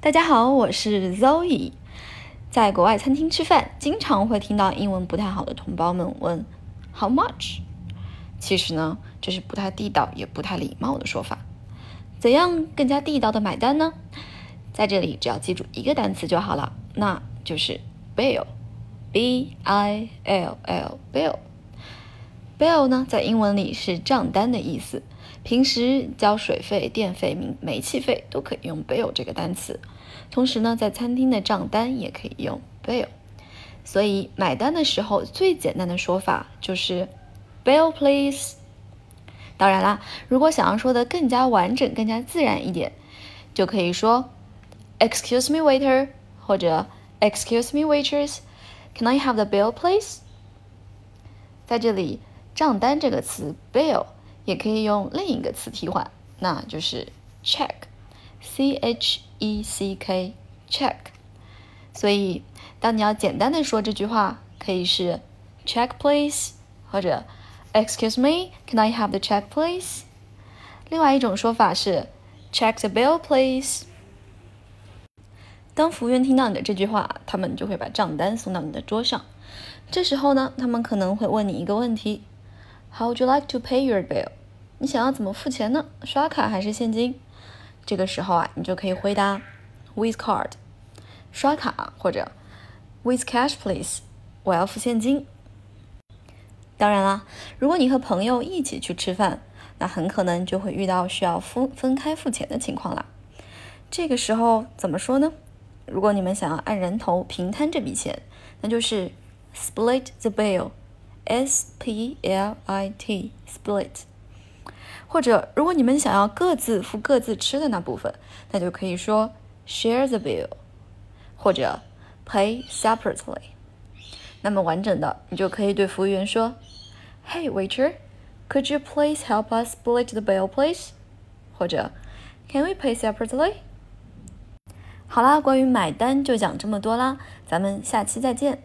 大家好，我是 Zoe。在国外餐厅吃饭，经常会听到英文不太好的同胞们问 “How much”。其实呢，这是不太地道也不太礼貌的说法。怎样更加地道的买单呢？在这里只要记住一个单词就好了，那就是 bill，b i l l bill。Bill 呢，在英文里是账单的意思。平时交水费、电费、煤煤气费都可以用 bill 这个单词。同时呢，在餐厅的账单也可以用 bill。所以买单的时候，最简单的说法就是 bill please。当然啦，如果想要说的更加完整、更加自然一点，就可以说 excuse me waiter，或者 excuse me waitress，can I have the bill please？在这里。账单这个词 bill 也可以用另一个词替换，那就是 check，c h e c k check。所以当你要简单的说这句话，可以是 check please，或者 excuse me，can I have the check please？另外一种说法是 check the bill please。当服务员听到你的这句话，他们就会把账单送到你的桌上。这时候呢，他们可能会问你一个问题。How would you like to pay your bill？你想要怎么付钱呢？刷卡还是现金？这个时候啊，你就可以回答 with card，刷卡或者 with cash please，我要付现金。当然啦，如果你和朋友一起去吃饭，那很可能就会遇到需要分分开付钱的情况啦。这个时候怎么说呢？如果你们想要按人头平摊这笔钱，那就是 split the bill。S P L I T split，或者如果你们想要各自付各自吃的那部分，那就可以说 share the bill，或者 pay separately。那么完整的，你就可以对服务员说：“Hey waiter, could you please help us split the bill, please？” 或者 “Can we pay separately？” 好啦，关于买单就讲这么多啦，咱们下期再见。